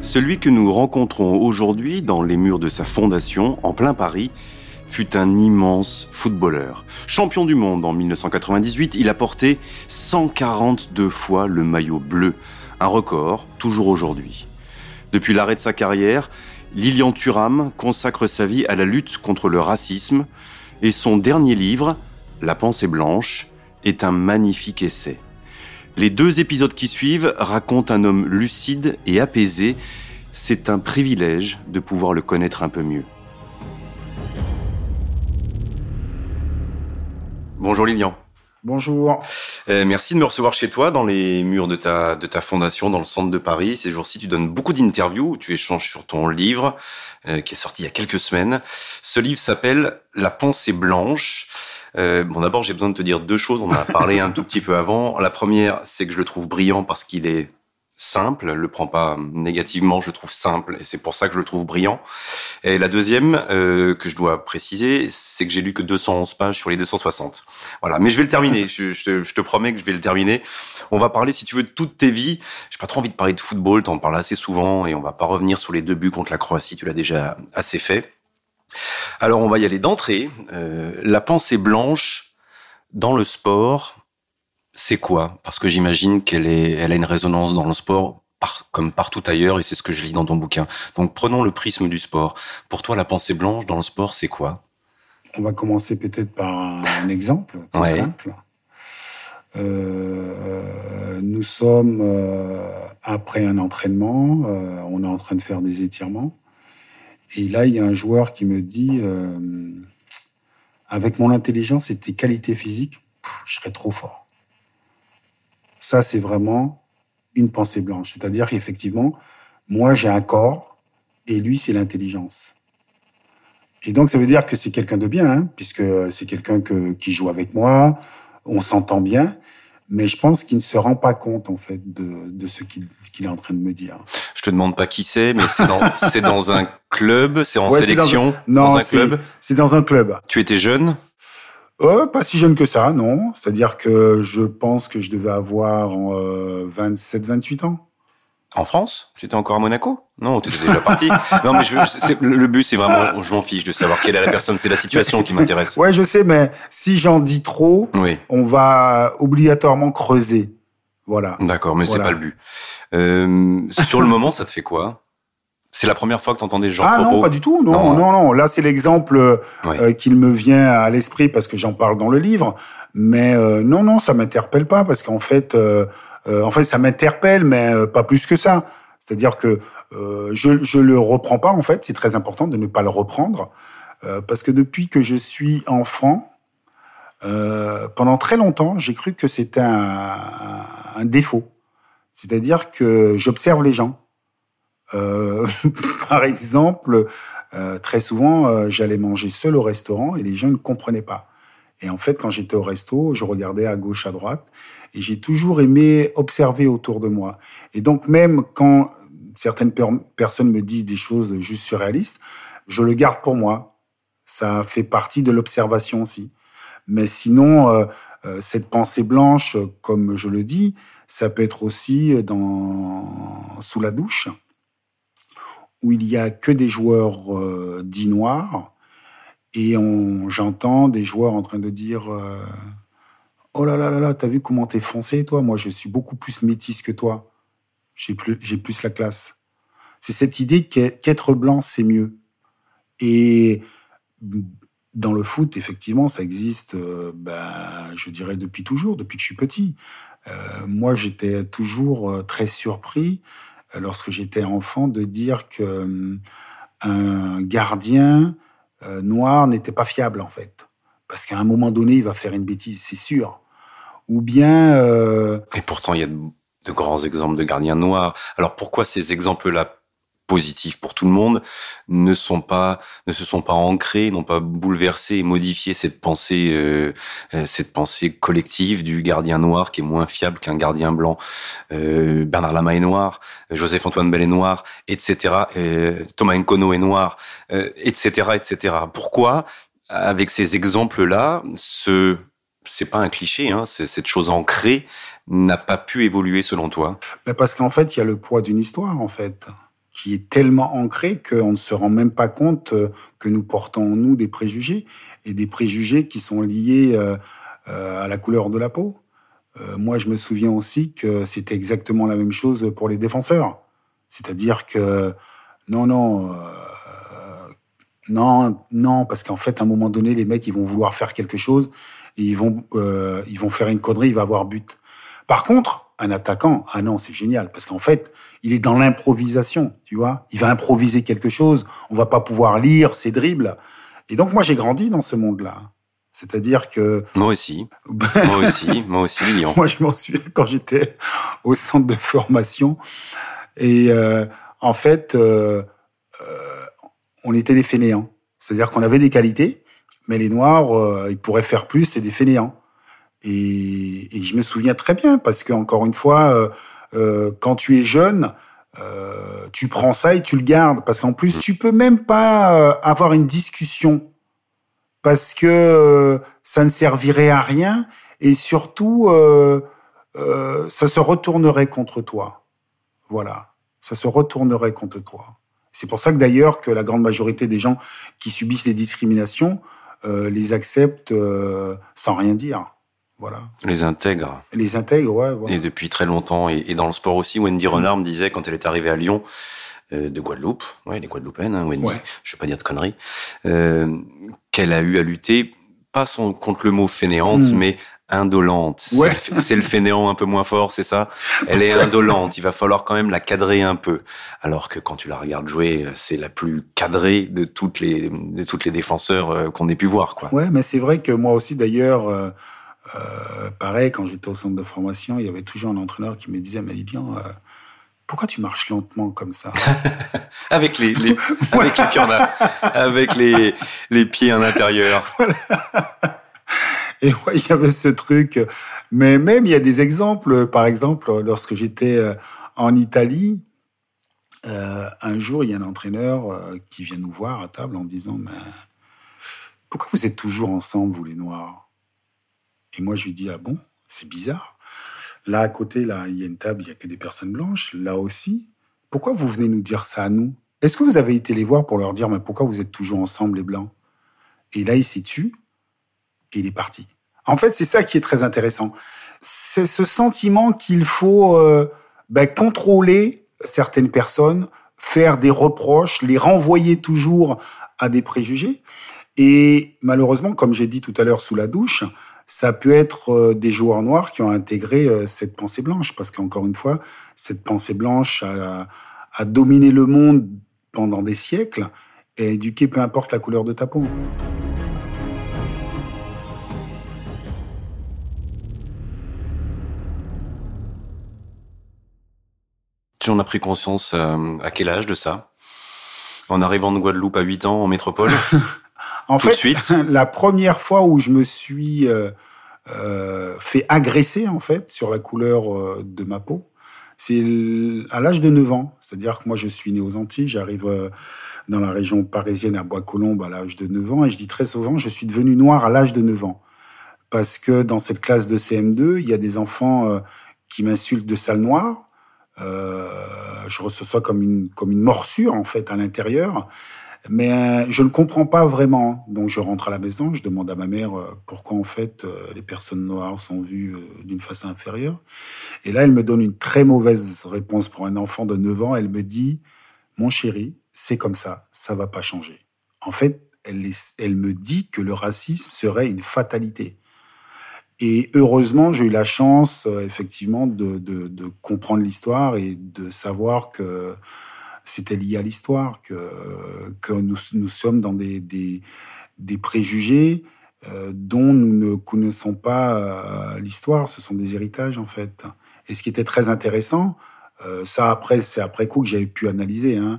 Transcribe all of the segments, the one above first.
Celui que nous rencontrons aujourd'hui dans les murs de sa fondation, en plein Paris, fut un immense footballeur. Champion du monde en 1998, il a porté 142 fois le maillot bleu, un record toujours aujourd'hui. Depuis l'arrêt de sa carrière, Lilian Thuram consacre sa vie à la lutte contre le racisme et son dernier livre, La pensée blanche, est un magnifique essai. Les deux épisodes qui suivent racontent un homme lucide et apaisé. C'est un privilège de pouvoir le connaître un peu mieux. Bonjour Lilian. Bonjour. Euh, merci de me recevoir chez toi, dans les murs de ta, de ta fondation, dans le centre de Paris. Ces jours-ci, tu donnes beaucoup d'interviews, tu échanges sur ton livre, euh, qui est sorti il y a quelques semaines. Ce livre s'appelle La pensée blanche. Euh, bon, d'abord, j'ai besoin de te dire deux choses. On en a parlé un tout petit peu avant. La première, c'est que je le trouve brillant parce qu'il est simple, le prend pas négativement, je le trouve simple et c'est pour ça que je le trouve brillant. Et la deuxième euh, que je dois préciser, c'est que j'ai lu que 211 pages sur les 260. Voilà, mais je vais le terminer. Je, je, te, promets que je vais le terminer. On va parler, si tu veux, de toute tes vies. J'ai pas trop envie de parler de football, t'en parles assez souvent et on va pas revenir sur les deux buts contre la Croatie. Tu l'as déjà assez fait. Alors on va y aller d'entrée. Euh, la pensée blanche dans le sport, c'est quoi? Parce que j'imagine qu'elle elle a une résonance dans le sport comme partout ailleurs, et c'est ce que je lis dans ton bouquin. Donc prenons le prisme du sport. Pour toi, la pensée blanche dans le sport, c'est quoi? On va commencer peut-être par un exemple tout simple. Euh, nous sommes euh, après un entraînement, on est en train de faire des étirements, et là il y a un joueur qui me dit, avec mon intelligence et tes qualités physiques, je serais trop fort. Ça, c'est vraiment une pensée blanche. C'est-à-dire qu'effectivement, moi, j'ai un corps et lui, c'est l'intelligence. Et donc, ça veut dire que c'est quelqu'un de bien, hein, puisque c'est quelqu'un qui joue avec moi, on s'entend bien, mais je pense qu'il ne se rend pas compte, en fait, de, ce qu'il est en train de me dire. Je te demande pas qui c'est, mais c'est dans, dans, un club, c'est en sélection, non, C'est dans un club. Tu étais jeune? Euh, pas si jeune que ça, non. C'est-à-dire que je pense que je devais avoir 27-28 euh, ans. En France? Tu étais encore à Monaco? Non, tu étais déjà parti. non, mais je, le but, c'est vraiment, je m'en fiche de savoir quelle est la personne. C'est la situation qui m'intéresse. Ouais, je sais, mais si j'en dis trop, on va obligatoirement creuser. Voilà. D'accord, mais c'est pas le but. Euh, sur le moment, ça te fait quoi? C'est la première fois que tu entendais Jean Ah non, pas du tout. Non, non, non. Là, c'est l'exemple euh, qu'il me vient à l'esprit parce que j'en parle dans le livre. Mais euh, non, non, ça m'interpelle pas parce qu'en fait, euh, en fait, ça m'interpelle, mais pas plus que ça. C'est-à-dire que je je le reprends pas. En fait, c'est très important de ne pas le reprendre parce que depuis que je suis enfant, pendant très longtemps, j'ai cru que c'était un, un défaut. C'est-à-dire que j'observe les gens. Euh, par exemple, euh, très souvent, euh, j'allais manger seul au restaurant et les gens ne comprenaient pas. Et en fait, quand j'étais au resto, je regardais à gauche, à droite, et j'ai toujours aimé observer autour de moi. Et donc, même quand certaines personnes me disent des choses juste surréalistes, je le garde pour moi. Ça fait partie de l'observation aussi. Mais sinon, cette pensée blanche, comme je le dis, ça peut être aussi dans, sous la douche où il y a que des joueurs euh, dits noirs et j'entends des joueurs en train de dire euh, oh là là là là t'as vu comment t'es foncé toi? Moi je suis beaucoup plus métisse que toi. J'ai plus plus la classe. C'est cette idée qu'être blanc c'est mieux. Et dans le foot effectivement ça existe euh, ben, je dirais depuis toujours depuis que je suis petit moi j'étais toujours très surpris lorsque j'étais enfant, de dire que euh, un gardien euh, noir n'était pas fiable en fait, parce qu'à un moment donné, il va faire une bêtise, c'est sûr. Ou bien. Euh, Et pourtant, il y a de, grands exemples de gardiens noirs. Alors pourquoi ces exemples-là positifs pour tout le monde, ne sont pas, ne se sont pas ancrés, n'ont pas bouleversé et modifié cette pensée, euh, euh, cette pensée collective du gardien noir qui est moins fiable qu'un gardien blanc. Euh, Bernard Lama est noir, Joseph Antoine Bell est noir, etc. Thomas Nkono est noir, etc., etc. Pourquoi, avec ces exemples-là, ce c'est pas un cliché, hein, cette chose ancrée n'a pas pu évoluer selon toi? Parce qu'en fait, il y a le poids d'une histoire, en fait, qui est tellement ancré qu'on ne se rend même pas compte euh, que nous portons en nous des préjugés, et des préjugés qui sont liés euh, euh, à la couleur de la peau. moi, je me souviens aussi que c'était exactement la même chose pour les défenseurs. C'est-à-dire que, non, non, non, non, parce qu'en fait, à un moment donné, les mecs, ils vont vouloir faire quelque chose, et ils vont, ils vont faire une connerie, il va avoir but. Par contre, un attaquant, ah non, c'est génial, parce qu'en fait, il est dans l'improvisation, tu vois. Il va improviser quelque chose, on va pas pouvoir lire ses dribbles. Et donc, moi, j'ai grandi dans ce monde-là. C'est-à-dire que... Moi aussi. moi aussi, moi aussi, moi, je m'en souviens quand j'étais au centre de formation. Et euh, en fait, euh, euh, on était des fainéants. C'est-à-dire qu'on avait des qualités, mais les Noirs, ils pourraient faire plus, c'est des fainéants. Et, je me souviens très bien parce que encore une fois, euh, euh, quand tu es jeune, euh, tu prends ça et tu le gardes parce qu'en plus tu peux même pas avoir une discussion parce que ça ne servirait à rien et surtout ça se retournerait contre toi. Voilà, ça se retournerait contre toi. C'est pour ça que d'ailleurs que la grande majorité des gens qui subissent les discriminations les acceptent sans rien dire. Les intègre. Les intègre, ouais. Et depuis très longtemps. Et, dans le sport aussi, Wendy Renard me disait, quand elle est arrivée à Lyon, euh, de Guadeloupe, ouais, les Guadeloupéennes, hein, Wendy, je vais pas dire de conneries, euh, qu'elle a eu à lutter, pas son, contre le mot fainéante, hmm. mais indolente. C'est le fainéant un peu moins fort, c'est ça? Elle est indolente, il va falloir quand même la cadrer un peu. Alors que quand tu la regardes jouer, c'est la plus cadrée de toutes les, de toutes les défenseurs euh, qu'on ait pu voir. Quoi. Ouais, mais c'est vrai que moi aussi d'ailleurs... Euh, pareil, quand j'étais au centre de formation, il y avait toujours un entraîneur qui me disait, mais bien, euh, pourquoi tu marches lentement comme ça? Avec les, les avec les pieds en avec les, les pieds en intérieur. Et ouais, il y avait ce truc. Mais même, il y a des exemples. Par exemple, lorsque j'étais euh, en Italie, un jour, il y a un entraîneur qui vient nous voir à table en disant, mais pourquoi vous êtes toujours ensemble, vous les Noirs? Et moi, je lui dis, ah bon, c'est bizarre. Là, à côté, là, il y a une table, il n'y a que des personnes blanches. Là aussi. Pourquoi vous venez nous dire ça à nous? Est-ce que vous avez été les voir pour leur dire, mais pourquoi vous êtes toujours ensemble, les blancs? Et là, il s'est tué et il est parti. En fait, c'est ça qui est très intéressant. C'est ce sentiment qu'il faut euh, ben, contrôler certaines personnes, faire des reproches, les renvoyer toujours à des préjugés. Et malheureusement, comme j'ai dit tout à l'heure sous la douche, ça peut être euh, des joueurs noirs qui ont intégré euh, cette pensée blanche, parce qu'encore une fois, cette pensée blanche a, dominé le monde pendant des siècles et éduqué peu importe la couleur de ta peau. Tu en as pris conscience euh, à quel âge de ça? En arrivant de Guadeloupe à 8 ans en métropole? En fait, la première fois où je me suis euh, euh, fait agresser en fait sur la couleur euh, de ma peau, c'est à l'âge de 9 ans. C'est-à-dire que moi, je suis né aux Antilles, j'arrive dans la région parisienne à Bois-Colombes à l'âge de 9 ans, et je dis très souvent, je suis devenu noir à l'âge de 9 ans. Parce que dans cette classe de CM2, il y a des enfants qui m'insultent de sale noire. je reçois ça comme une, comme une morsure, en fait, à l'intérieur. Mais euh, je ne comprends pas vraiment. Donc je rentre à la maison, je demande à ma mère euh, pourquoi en fait euh, les personnes noires sont vues d'une façon inférieure. Et là, elle me donne une très mauvaise réponse pour un enfant de 9 ans. Elle me dit, mon chéri, c'est comme ça, ça va pas changer. En fait, elle, me dit que le racisme serait une fatalité. Et heureusement, j'ai eu la chance, effectivement, de comprendre l'histoire et de savoir que c'était lié à l'histoire, que, que nous, nous, sommes dans des, des, préjugés euh, dont nous ne connaissons pas euh, l'histoire. Ce sont des héritages, en fait. Et ce qui était très intéressant, ça, après, c'est après coup que j'avais pu analyser. Hein.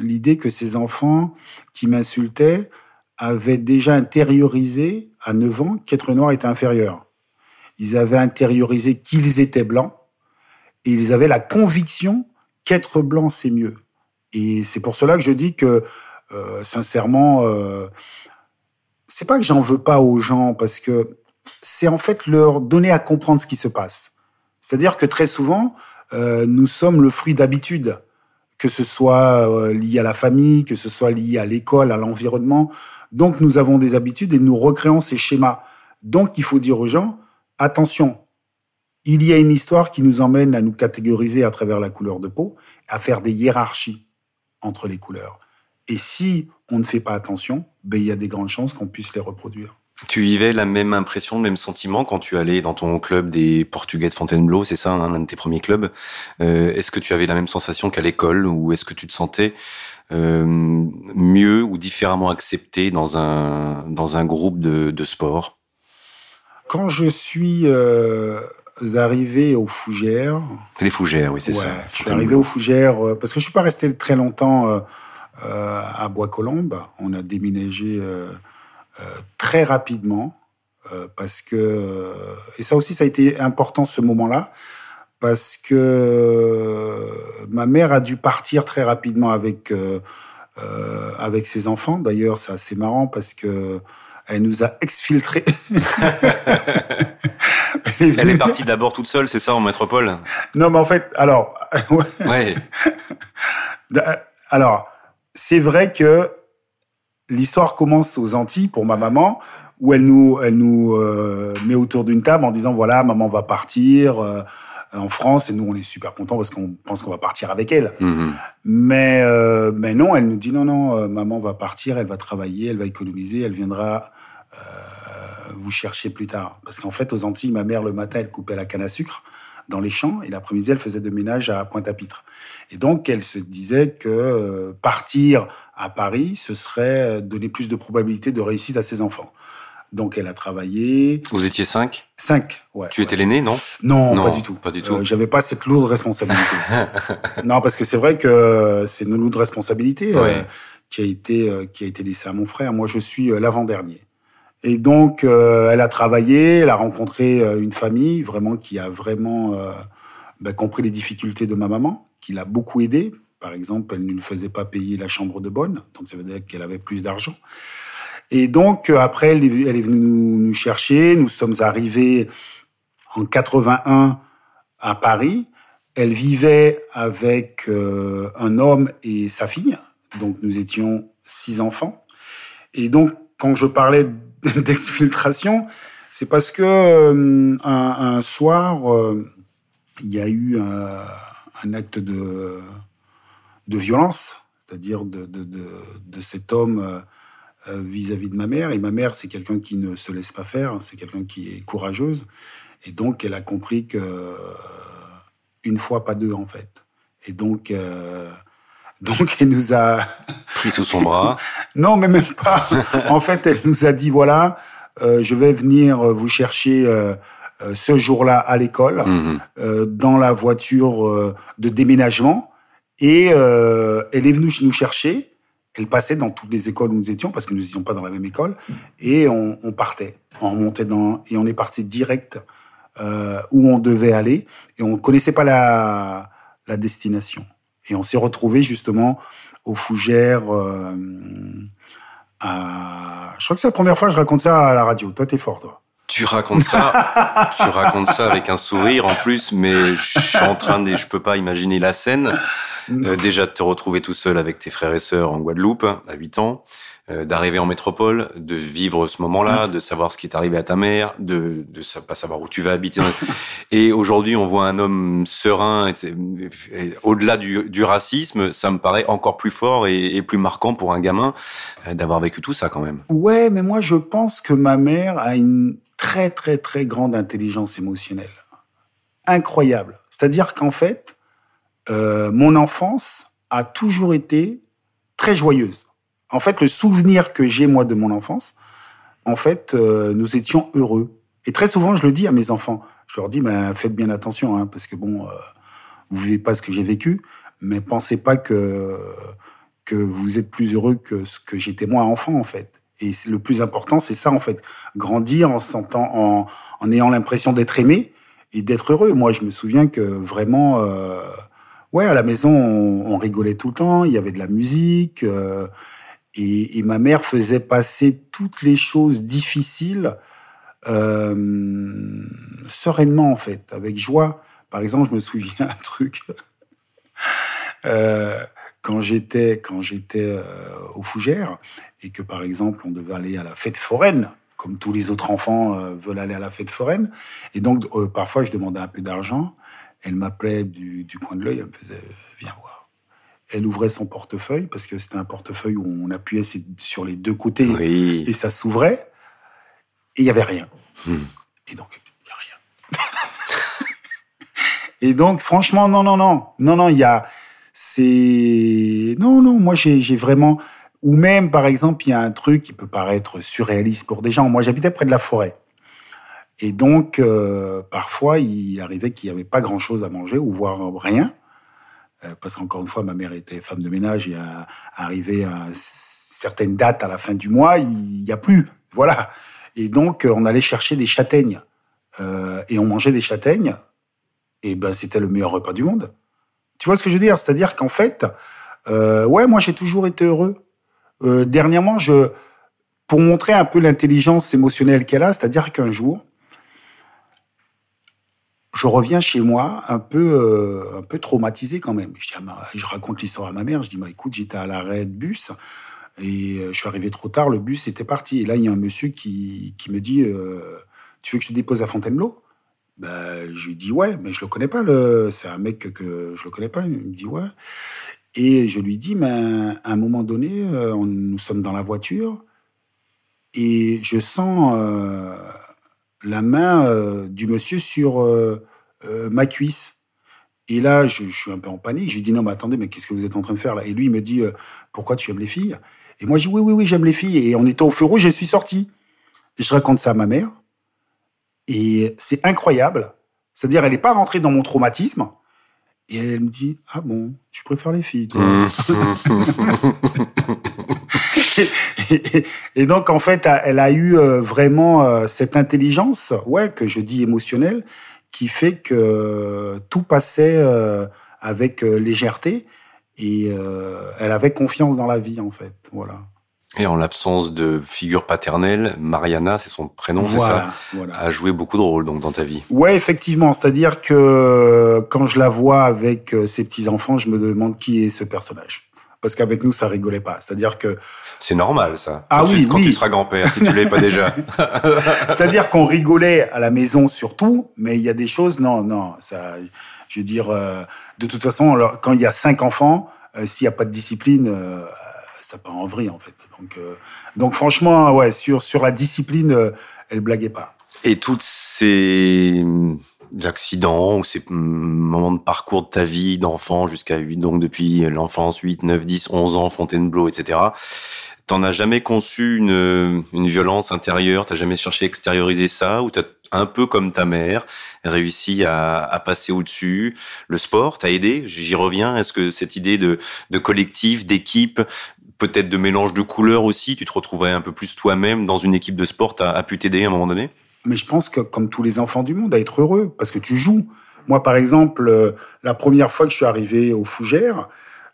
L'idée que ces enfants qui m'insultaient avaient déjà intériorisé à 9 ans qu'être noir était inférieur. Ils avaient intériorisé qu'ils étaient blancs et ils avaient la conviction qu'être blanc, c'est mieux. Et c'est pour cela que je dis que, euh, sincèrement, euh, c'est pas que j'en veux pas aux gens, parce que c'est en fait leur donner à comprendre ce qui se passe. C'est-à-dire que très souvent, euh, nous sommes le fruit d'habitudes, que ce soit lié à la famille, que ce soit lié à l'école, à l'environnement. Donc nous avons des habitudes et nous recréons ces schémas. Donc il faut dire aux gens, attention, il y a une histoire qui nous emmène à nous catégoriser à travers la couleur de peau, à faire des hiérarchies entre les couleurs. Et si on ne fait pas attention, ben, il y a des grandes chances qu'on puisse les reproduire. Tu vivais la même impression, le même sentiment quand tu allais dans ton club des Portugais de Fontainebleau, c'est ça, hein, un de tes premiers clubs. Euh, est-ce que tu avais la même sensation qu'à l'école ou est-ce que tu te sentais euh, mieux ou différemment accepté dans un, dans un groupe de, de sport? Quand je suis euh, arrivé aux Fougères... Les Fougères, oui, c'est ça. Je suis arrivé aux Fougères euh, parce que je suis pas resté très longtemps euh, euh, à Bois-Colombes. On a déménagé très rapidement parce que... Et ça aussi, ça a été important ce moment-là parce que ma mère a dû partir très rapidement avec, avec ses enfants. D'ailleurs, c'est assez marrant parce que elle nous a exfiltrés. elle, est partie d'abord toute seule, c'est ça, en métropole Non, mais en fait, alors. ouais. Alors, c'est vrai que l'histoire commence aux Antilles pour ma maman, où elle nous, elle nous euh, met autour d'une table en disant voilà, maman va partir. Euh, en France et nous on est super contents parce qu'on pense qu'on va partir avec elle. Mm-hmm. Mais euh, mais non, elle nous dit non non, maman va partir, elle va travailler, elle va économiser, elle viendra vous cherchez plus tard. Parce qu'en fait, aux Antilles, ma mère, le matin, elle coupait la canne à sucre dans les champs, et l'après-midi, elle faisait de ménage à Pointe-à-Pitre. Et donc, elle se disait que euh, partir à Paris, ce serait euh, donner plus de probabilité de réussite à ses enfants. Donc, elle a travaillé. Vous étiez cinq? Cinq, ouais. Tu étais l'aîné, non, non pas du tout. Pas du tout. Euh, J'avais pas cette lourde responsabilité. non, parce que c'est vrai que c'est une lourde responsabilité euh, qui a été qui a été laissée à mon frère. Moi, je suis l'avant-dernier. Et donc, euh, elle a travaillé, elle a rencontré euh, une famille vraiment qui a vraiment euh, ben, compris les difficultés de ma maman, qui l'a beaucoup aidée. Par exemple, elle ne lui faisait pas payer la chambre de bonne, donc ça veut dire qu'elle avait plus d'argent. Et donc, après, elle est, venue nous, chercher. Nous sommes arrivés en 81 à Paris. Elle vivait avec un homme et sa fille. Donc, nous étions six enfants. Et donc, quand je parlais d'exfiltration, c'est parce que euh, un, soir, euh, il y a eu un, acte de, de violence, c'est-à-dire de, de, cet homme euh, vis-à-vis de ma mère. Et ma mère, c'est quelqu'un qui ne se laisse pas faire, c'est quelqu'un qui est courageuse. Et donc, elle a compris que une fois, pas deux, en fait. Et donc, donc, elle nous a... Pris sous son bras Non, mais même pas. en fait, elle nous a dit, voilà, euh, je vais venir vous chercher euh, euh ce jour-là à l'école, mhm. euh, dans la voiture euh, de déménagement. Et elle est venue nous chercher. Elle passait dans toutes les écoles où nous étions, parce que nous n'étions pas dans la même école. Et on, on, partait. On remontait dans... Et on est parti direct où on devait aller. Et on ne connaissait pas la, la destination. Et on s'est retrouvé justement aux fougères. Euh, à... Je crois que c'est la première fois que je raconte ça à la radio. Toi, t'es fort, toi. Tu racontes ça, tu racontes ça avec un sourire en plus, mais je suis en train de, je peux pas imaginer la scène. Euh, déjà de te retrouver tout seul avec tes frères et sœurs en Guadeloupe à 8 ans, euh, d'arriver en métropole, de vivre ce moment-là, de savoir ce qui est arrivé à ta mère, de de pas savoir où tu vas habiter. et aujourd'hui, on voit un homme serein. Au-delà du, du, racisme, ça me paraît encore plus fort et, et plus marquant pour un gamin euh, d'avoir vécu tout ça quand même. Ouais, mais moi je pense que ma mère a une très très très grande intelligence émotionnelle, incroyable. C'est-à-dire qu'en fait, euh, mon enfance a toujours été très joyeuse. En fait, le souvenir que j'ai moi de mon enfance, en fait, euh, nous étions heureux. Et très souvent, je le dis à mes enfants, Je leur dis, ben, faites bien attention, hein, parce que bon, euh, vous vivez pas ce que j'ai vécu, mais pensez pas que que vous êtes plus heureux que ce que j'étais moi enfant, en fait. Et le plus important, c'est ça, en fait. Grandir en, en ayant l'impression d'être aimé et d'être heureux. Moi, je me souviens que vraiment, euh, ouais, à la maison, on, rigolait tout le temps, il y avait de la musique. Euh, et, ma mère faisait passer toutes les choses difficiles euh, sereinement, en fait, avec joie. Par exemple, je me souviens un truc. euh, quand j'étais euh, aux Fougères et que par exemple on devait aller à la fête foraine comme tous les autres enfants veulent aller à la fête foraine et donc parfois je demandais un peu d'argent elle m'appelait du, du, coin de l'œil elle me faisait viens voir elle ouvrait son portefeuille parce que c'était un portefeuille où on appuyait sur les deux côtés oui. et ça s'ouvrait et il y avait rien. Hmm. et donc il y a rien. Et donc franchement non non non. Non non il y a c'est non non moi j'ai vraiment ou même par exemple il y a un truc qui peut paraître surréaliste pour des gens. Moi j'habitais près de la forêt. Et donc euh, parfois il arrivait qu'il n'y avait pas grand chose à manger ou voire rien parce qu'encore une fois ma mère était femme de ménage et à, arrivé à certaines dates à la fin du mois il n'y a plus voilà. Et donc on allait chercher des châtaignes. Euh, et on mangeait des châtaignes. Et ben c'était le meilleur repas du monde. Tu vois ce que je veux dire? C'est-à-dire qu'en fait, euh, ouais, moi j'ai toujours été heureux. Euh, dernièrement, je, pour montrer un peu l'intelligence émotionnelle qu'elle a, c'est-à-dire qu'un jour, je reviens chez moi un peu, euh, un peu traumatisé quand même. Je, raconte l'histoire à ma mère. Je dis, bah, écoute, j'étais à l'arrêt de bus et je suis arrivé trop tard. Le bus était parti. Et là, il y a un monsieur qui, me dit, euh, tu veux que je te dépose à Fontainebleau? Ben, je lui dis ouais, mais je le connais pas. C'est un mec que, je le connais pas. Il me dit ouais. Et je lui dis, mais à un moment donné, euh, nous sommes dans la voiture et je sens euh, la main euh, du monsieur sur euh, euh, ma cuisse. Et là, je, suis un peu en panique. Je lui dis non, mais attendez, mais qu'est-ce que vous êtes en train de faire là? Et lui, il me dit pourquoi tu aimes les filles? Et moi, je dis oui, oui, oui, j'aime les filles. Et on était au feu rouge, je suis sorti. Je raconte ça à ma mère. Et c'est incroyable. C'est-à-dire, elle n'est pas rentrée dans mon traumatisme. Et elle me dit Ah bon, tu préfères les filles, toi mmh? et, et, donc, en fait, elle a eu euh, vraiment euh, cette intelligence, ouais, que je dis émotionnelle, qui fait que tout passait euh, avec légèreté et elle avait confiance dans la vie, en fait. Voilà. Et en l'absence de figure paternelle, Mariana, c'est son prénom, voilà, c'est ça, voilà. a joué beaucoup de rôles donc dans ta vie. Ouais, effectivement. C'est-à-dire que quand je la vois avec euh, ses petits enfants, je me demande qui est ce personnage. Parce qu'avec nous, ça rigolait pas. C'est-à-dire que c'est normal ça. Ah quand oui, tu, quand oui. tu seras grand-père, si tu l'es pas déjà. C'est-à-dire qu'on rigolait à la maison surtout, mais il y a des choses, non, non, ça, je veux dire, euh, de toute façon, alors, quand il y a cinq enfants, euh, s'il n'y a pas de discipline, euh, ça part en vrille en fait. Donc, euh, donc franchement, ouais, sur sur la discipline, euh, elle blaguait pas. Et toutes ces accidents ou ces moments de parcours de ta vie d'enfant jusqu'à 8, donc depuis l'enfance, 8, 9, 10, 11 ans, Fontainebleau, etc. T'en as jamais conçu une, une violence intérieure? T'as jamais cherché à extérioriser ça? Ou t'as un peu comme ta mère réussi à, à passer au-dessus? Le sport t'a aidé? J'y reviens. Est-ce que cette idée de, de collectif, d'équipe, peut-être de mélange de couleurs aussi, tu te retrouvais un peu plus toi-même dans une équipe de sport, a, a pu t'aider à un moment donné? Mais je pense que comme tous les enfants du monde, à être heureux, parce que tu joues. Moi, par exemple, euh, la première fois que je suis arrivé aux Fougères,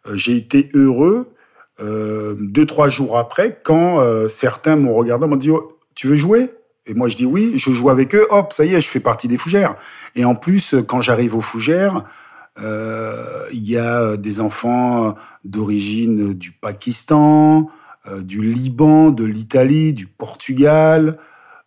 euh, j'ai été heureux euh, deux, trois jours après, quand certains m'ont regardé, m'ont dit oh, Tu veux jouer? Et moi, je dis oui, je joue avec eux, hop, ça y est, je fais partie des Fougères. Et en plus, quand j'arrive aux Fougères, il y a des enfants d'origine du Pakistan, euh, du Liban, de l'Italie, du Portugal,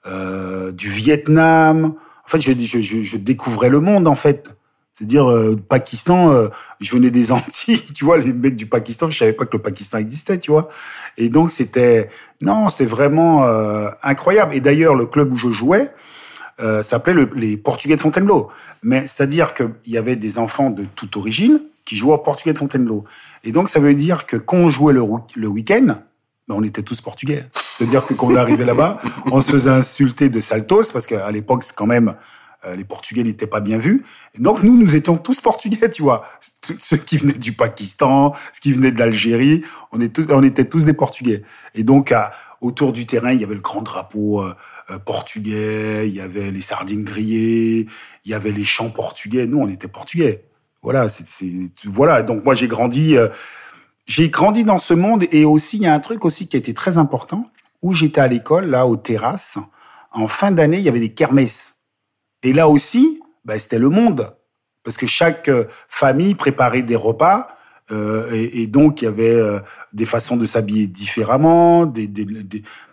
euh, du Vietnam. En fait, je, découvrais le monde, en fait. C'est-à-dire, euh, Pakistan, euh, je venais des Antilles, tu vois, les mecs du Pakistan, je savais pas que le Pakistan existait, tu vois. Et donc, c'était, non, c'était vraiment euh, incroyable. Et d'ailleurs, le club où je jouais, euh, s'appelait le, les Portugais de Fontainebleau. Mais c'est-à-dire qu'il y avait des enfants de toute origine qui jouaient au Portugais de Fontainebleau. Et donc, ça veut dire que quand on jouait le, le week-end, ben, on était tous portugais. C'est-à-dire que quand on arrivait là-bas, on se faisait insulter de saltos, parce qu'à l'époque, c'est quand même Euh, les Portugais n'étaient pas bien vus. donc nous, nous étions tous Portugais, tu vois. Ceux qui venaient du Pakistan, ceux qui venaient de l'Algérie, on, on était tous des Portugais. Et donc autour du terrain, il y avait le grand drapeau euh, portugais, il y avait les sardines grillées, il y avait les chants portugais. Nous, on était Portugais. Voilà, voilà. Donc moi, j'ai grandi. j'ai grandi dans ce monde et aussi il y a un truc aussi qui a été très important où j'étais à l'école là aux terrasses. En fin d'année, il y avait des kermesses. Et là aussi, bah, c'était le monde. Parce que chaque euh, famille préparait des repas. Euh, et, donc, il y avait euh, des façons de s'habiller différemment. Des...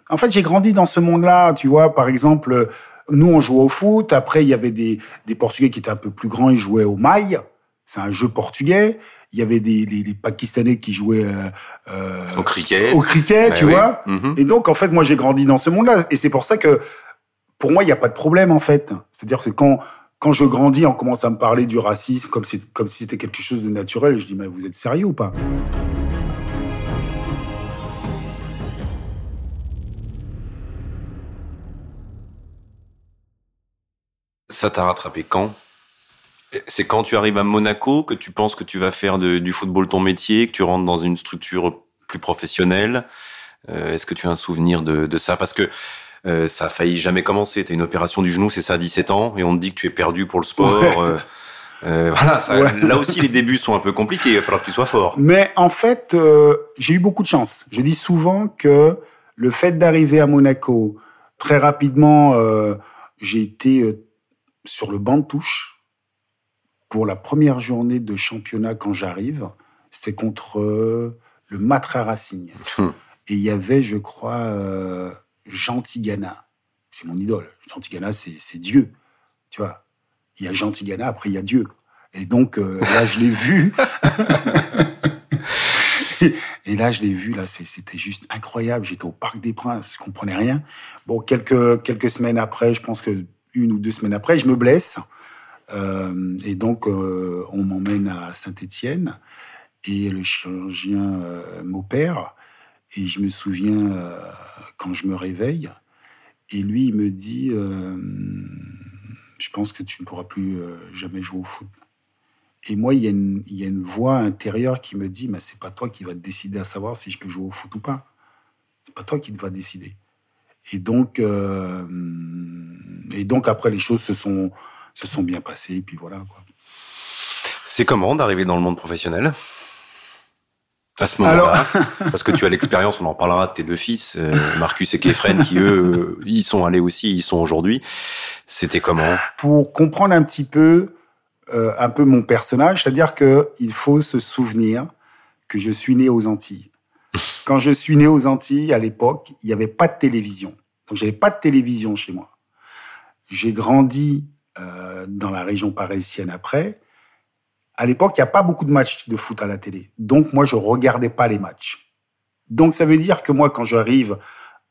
En fait, j'ai grandi dans ce monde-là. Tu vois, par exemple, nous, on jouait au foot. Après, il y avait des, des Portugais qui étaient un peu plus grands. Ils jouaient au maille. C'est un jeu portugais. Il y avait des les, Pakistanais qui jouaient euh, euh, au cricket. Au cricket, tu vois. Mhm. Et donc, en fait, moi, j'ai grandi dans ce monde-là. Et c'est pour ça que pour moi, il n'y a pas de problème en fait. C'est-à-dire que quand quand je grandis, on commence à me parler du racisme comme si comme si c'était quelque chose de naturel. je dis mais vous êtes sérieux ou pas? Ça t'a rattrapé quand? C'est quand tu arrives à Monaco que tu penses que tu vas faire du football ton métier, que tu rentres dans une structure plus professionnelle? Euh, est-ce que tu as un souvenir de, de ça? Parce que euh, ça a failli jamais commencer. Tu as une opération du genou, c'est ça, à 17 ans, et on te dit que tu es perdu pour le sport. Euh, euh, voilà, ça, là aussi les débuts sont un peu compliqués. Il va falloir que tu sois fort. Mais en fait, j'ai eu beaucoup de chance. Je dis souvent que le fait d'arriver à Monaco très rapidement, j'ai été sur le banc de touche pour la première journée de championnat quand j'arrive. C'était contre le Matra Racing. Hum. Et il y avait, je crois, Gentigana. C'est mon idole. Gentigana, c'est Dieu. Tu vois, il y a Gentigana, après il y a Dieu. Et donc, euh, là, je l'ai vu. et là, je l'ai vu, là, c'était juste incroyable. J'étais au Parc des Princes, je comprenais rien. Bon, quelques, quelques semaines après, je pense que une ou deux semaines après, je me blesse. Euh, et donc, euh, on m'emmène à Saint-Étienne et le chirurgien m'opère. Et je me souviens, euh, quand je me réveille, et lui, il me dit euh, Je pense que tu ne pourras plus euh, jamais jouer au foot. Et moi, il y, a une, il y a une voix intérieure qui me dit Mais c'est pas toi qui vas décider à savoir si je peux jouer au foot ou pas. C'est pas toi qui vas décider. Et donc, et donc après, les choses se sont, se sont bien passées. Et puis voilà. Quoi. C'est comment d'arriver dans le monde professionnel? À ce moment-là, parce que tu as l'expérience, on en parlera de tes deux fils, euh, Marcus et Kefren, qui eux, ils sont allés aussi, ils sont aujourd'hui. C'était comment? Pour comprendre un petit peu, euh, un peu mon personnage, c'est-à-dire que il faut se souvenir que je suis né aux Antilles. Quand je suis né aux Antilles, à l'époque, il n'y avait pas de télévision. Donc, j'avais pas de télévision chez moi. J'ai grandi euh, dans la région parisienne après à l'époque, il n'y a pas beaucoup de matchs de foot à la télé. Donc, moi, je regardais pas les matchs. Donc, ça veut dire que moi, quand j'arrive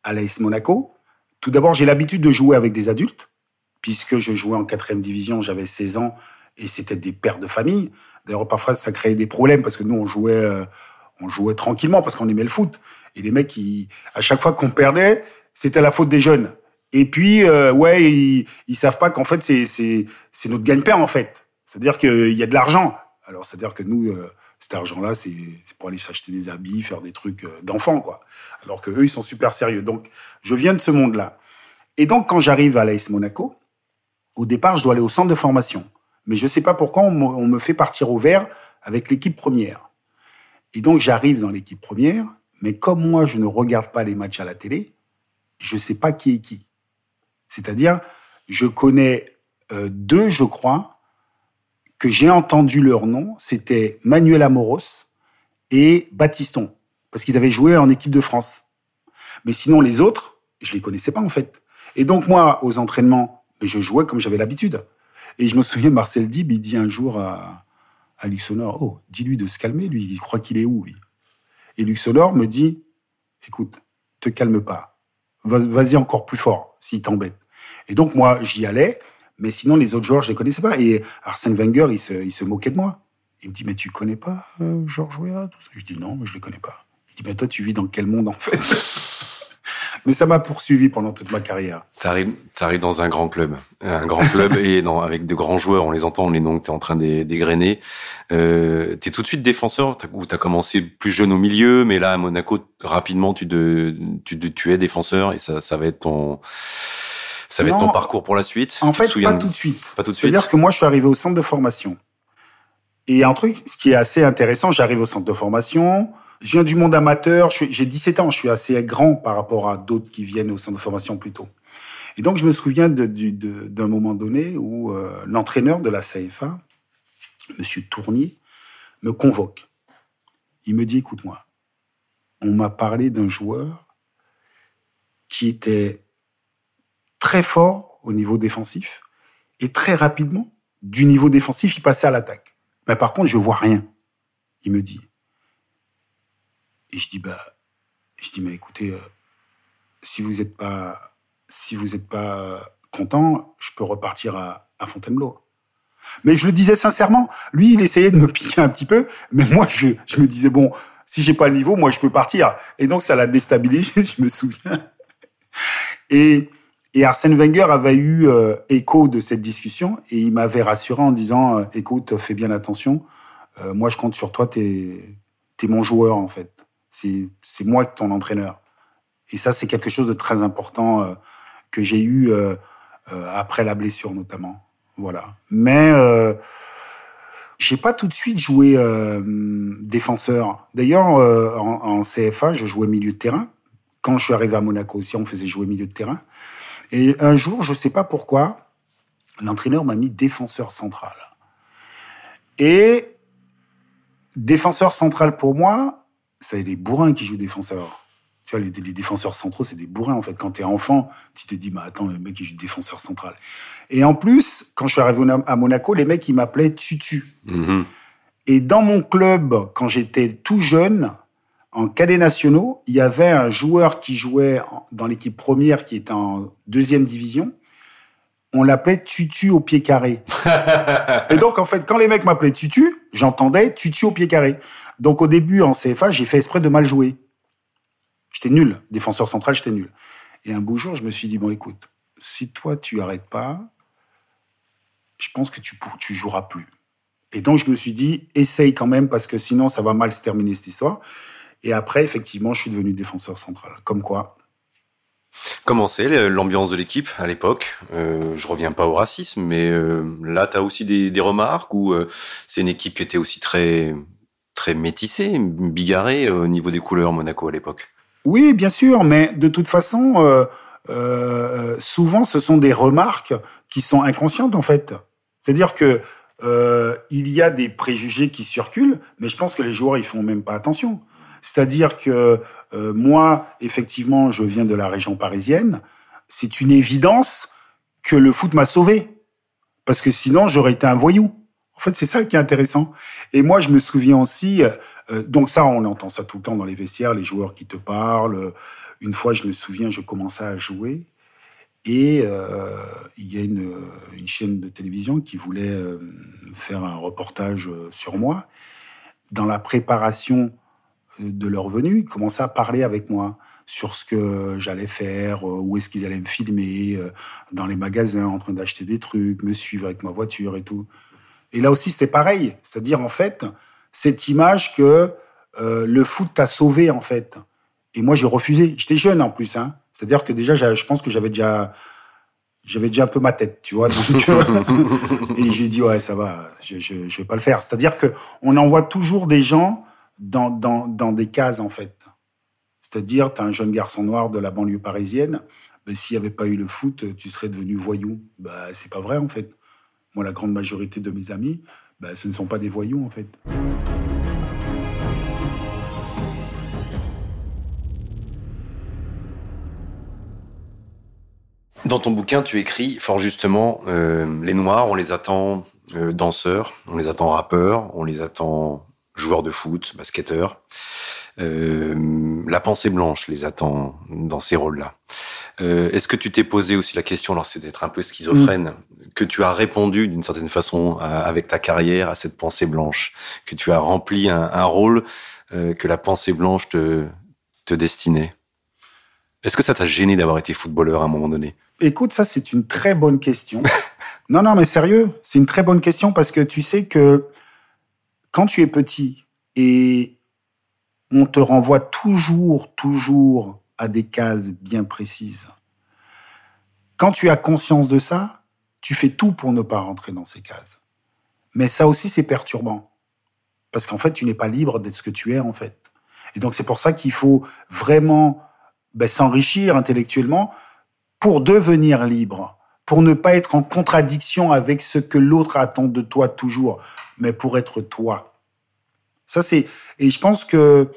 à l'AS Monaco, tout d'abord, j'ai l'habitude de jouer avec des adultes, puisque je jouais en quatrième division, j'avais 16 ans, et c'était des pères de famille. D'ailleurs, parfois, ça créait des problèmes, parce que nous, on jouait, euh, on jouait tranquillement, parce qu'on aimait le foot. Et les mecs, à chaque fois qu'on perdait, c'était la faute des jeunes. Et puis, euh, ouais, ils, ils savent pas qu'en fait, c'est notre gagne-pain, en fait. C'est-à-dire qu'il y a de l'argent. Alors, c'est-à-dire que nous, euh, cet argent-là, c'est pour aller s'acheter des habits, faire des trucs euh, d'enfants, quoi. Alors que eux, ils sont super sérieux. Donc, je viens de ce monde-là. Et donc, quand j'arrive à l'AS Monaco, au départ, je dois aller au centre de formation. Mais je ne sais pas pourquoi on me fait partir au vert avec l'équipe première. Et donc, j'arrive dans l'équipe première, mais comme moi, je ne regarde pas les matchs à la télé, je ne sais pas qui est qui. C'est-à-dire, je connais euh, deux, je crois, que j'ai entendu leur nom, c'était Manuel Amoros et Baptiston, parce qu'ils avaient joué en équipe de France. Mais sinon, les autres, je les connaissais pas en fait. Et donc moi, aux entraînements, je jouais comme j'avais l'habitude. Et je me souviens, Marcel Dib, il dit un jour à, à Luxonor, oh, dis-lui de se calmer, lui, il croit qu'il est où, lui? Et Luxonor me dit, écoute, te calme pas, vas-y encore plus fort, s'il t'embête. Et donc moi, j'y allais, mais sinon, les autres joueurs, je les connaissais pas. Et Arsène Wenger, il se, il se moquait de moi. Il me dit, mais tu connais pas euh, Georges Weah Je dis, non, mais je les connais pas. Il dit, mais toi, tu vis dans quel monde, en fait? Mais ça m'a poursuivi pendant toute ma carrière. Tu arrives, dans un grand club, un grand club et avec de grands joueurs, on les entend, les noms que tu es en train d'égrener. Euh, tu es tout de suite défenseur ou tu as commencé plus jeune au milieu, mais là à Monaco, rapidement, tu, de, tu, tu es défenseur et ça, ça va être ton... Ça va être ton parcours pour la suite En fait, pas tout de suite. Pas tout de suite. C'est-à-dire que moi, je suis arrivé au centre de formation. Et un truc, ce qui est assez intéressant, j'arrive au centre de formation, je viens du monde amateur, j'ai 17 ans, je suis assez grand par rapport à d'autres qui viennent au centre de formation plus tôt. Et donc, je me souviens d'un moment donné où euh, l'entraîneur de la CFA, Monsieur Tournier, me convoque. Il me dit, écoute-moi, on m'a parlé d'un joueur qui était très fort au niveau défensif et très rapidement, du niveau défensif, il passait à l'attaque. Mais par contre, je vois rien. Il me dit, et je dis, bah, je dis, mais écoutez, euh, si vous n'êtes pas, si vous êtes pas content, je peux repartir à, Fontainebleau. Mais je le disais sincèrement. Lui, il essayait de me piquer un petit peu, mais moi, je, me disais, bon, si j'ai pas le niveau, moi, je peux partir. Et donc, ça l'a déstabilisé, je me souviens. Et, Arsène Wenger avait eu euh, écho de cette discussion et il m'avait rassuré en disant, euh, écoute, fais bien attention, moi, je compte sur toi, t'es es mon joueur, en fait. C'est moi ton entraîneur. Et ça, c'est quelque chose de très important euh, que j'ai eu euh, euh, après la blessure notamment. Voilà. Mais j'ai pas tout de suite joué défenseur. D'ailleurs, en, en, CFA, je jouais milieu de terrain. Quand je suis arrivé à Monaco aussi, on faisait jouer milieu de terrain. Et un jour, je sais pas pourquoi, l'entraîneur m'a mis défenseur central. Et défenseur central pour moi, c'est des bourrins qui jouent défenseur. Tu vois, les, défenseurs centraux, c'est des bourrins, en fait. Quand tu es enfant, tu te dis, bah attends, le mec, il joue défenseur central. Et en plus, quand je suis arrivé à Monaco, les mecs, ils m'appelaient Tutu. Mm-hmm. Et dans mon club, quand j'étais tout jeune, en cadets nationaux, il y avait un joueur qui jouait dans l'équipe première, qui était en deuxième division. On l'appelait Tutu au pied carré. et donc, en fait, quand les mecs m'appelaient Tutu, j'entendais Tutu au pied carré. Donc au début, en CFA, j'ai fait exprès de mal jouer. J'étais nul. Défenseur central, j'étais nul. Et un beau jour, je me suis dit, bon, écoute, si toi, tu arrêtes pas, je pense que tu, tu joueras plus. Et donc, je me suis dit, essaye quand même, parce que sinon, ça va mal se terminer cette histoire. Et après, effectivement, je suis devenu défenseur central. Comme quoi. Comment c'est l'ambiance de l'équipe à l'époque? Euh, Je reviens pas au racisme, mais euh, là, tu as aussi des, remarques ou euh, c'est une équipe qui était aussi très très métissé, bigarré euh, au niveau des couleurs Monaco à l'époque? Oui, bien sûr, mais de toute façon, souvent ce sont des remarques qui sont inconscientes en fait. C'est-à-dire que il y a des préjugés qui circulent, mais je pense que les joueurs ils font même pas attention. C'est-à-dire que moi, effectivement, je viens de la région parisienne. C'est une évidence que le foot m'a sauvé, parce que sinon j'aurais été un voyou. En fait, c'est ça qui est intéressant. Et moi, je me souviens aussi, euh, donc ça, on entend ça tout le temps dans les vestiaires, les joueurs qui te parlent. Une fois, je me souviens, je commençais à jouer et euh, il y a une, chaîne de télévision qui voulait euh, faire un reportage sur moi. Dans la préparation de leur venue, ils commençaient à parler avec moi sur ce que j'allais faire, où est-ce qu'ils allaient me filmer, dans les magasins, en train d'acheter des trucs, me suivre avec ma voiture et tout. Et là aussi, c'était pareil. C'est-à-dire, en fait, cette image que euh, le foot t'a sauvé, en fait. Et moi, j'ai refusé. J'étais jeune, en plus. Hein. C'est-à-dire que déjà, je pense que j'avais déjà... J'avais déjà un peu ma tête, tu vois. et j'ai dit, ouais, ça va, je, je vais pas le faire. C'est-à-dire que on envoie toujours des gens dans, des cases, en fait. C'est-à-dire, tu as un jeune garçon noir de la banlieue parisienne, ben, s'il n'y avait pas eu le foot, tu serais devenu voyou. Bah, c'est pas vrai, en fait. Moi, la grande majorité de mes amis, ben, ce ne sont pas des voyous, en fait. Dans ton bouquin, tu écris fort justement, euh, les Noirs, on les attend euh, danseurs, on les attend rappeurs, on les attend joueurs de foot, basketteurs. Euh, la pensée blanche les attend dans ces rôles-là. Euh, est-ce que tu t'es posé aussi la question, alors c'est d'être un peu schizophrène, que tu as répondu d'une certaine façon avec ta carrière à cette pensée blanche, que tu as rempli un, rôle euh, que la pensée blanche te, te destinait? Est-ce que ça t'a gêné d'avoir été footballeur à un moment donné? Écoute, ça c'est une très bonne question. non, non, mais sérieux, c'est une très bonne question parce que tu sais que quand tu es petit et on te renvoie toujours, toujours à des cases bien précises, quand tu as conscience de ça, tu fais tout pour ne pas rentrer dans ces cases. Mais ça aussi, c'est perturbant. Parce qu'en fait, tu n'es pas libre d'être ce que tu es, en fait. Et donc, c'est pour ça qu'il faut vraiment ben, s'enrichir intellectuellement pour devenir libre, pour ne pas être en contradiction avec ce que l'autre attend de toi toujours, mais pour être toi. Ça, c'est, et je pense que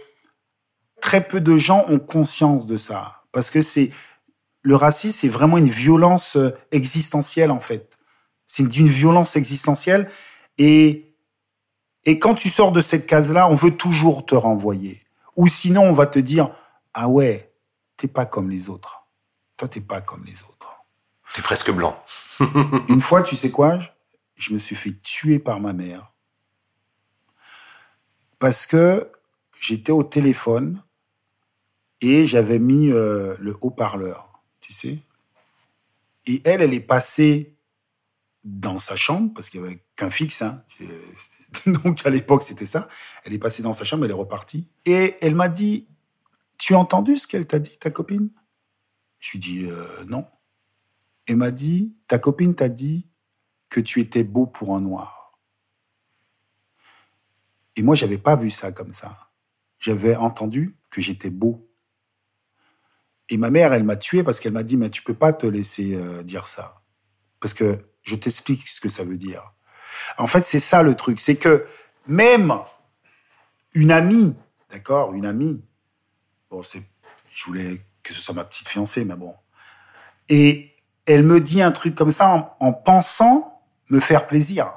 très peu de gens ont conscience de ça. Parce que c'est, le racisme, c'est vraiment une violence euh, existentielle, en fait. C'est d'une violence existentielle. Et, et quand tu sors de cette case-là, on veut toujours te renvoyer. Ou sinon, on va te dire, ah ouais, t'es pas comme les autres. Toi, t'es pas comme les autres. T'es presque blanc. Une fois, tu sais quoi Je me suis fait tuer par ma mère. Parce que j'étais au téléphone et j'avais mis euh, le haut-parleur, tu sais. Et elle, elle est passée dans sa chambre, parce qu'il n'y avait qu'un fixe, hein. donc à l'époque c'était ça. Elle est passée dans sa chambre, elle est repartie. Et elle m'a dit, tu as entendu ce qu'elle t'a dit, ta copine? Je lui dis, euh, non. Elle m'a dit, ta copine t'a dit que tu étais beau pour un noir. Et moi, j'avais pas vu ça comme ça. J'avais entendu que j'étais beau. Et ma mère, elle m'a tué parce qu'elle m'a dit, mais tu peux pas te laisser euh, dire ça. Parce que je t'explique ce que ça veut dire. En fait, c'est ça le truc. C'est que même une amie, d'accord, une amie, bon, c'est, je voulais que ce soit ma petite fiancée, mais bon. Et elle me dit un truc comme ça en, pensant me faire plaisir.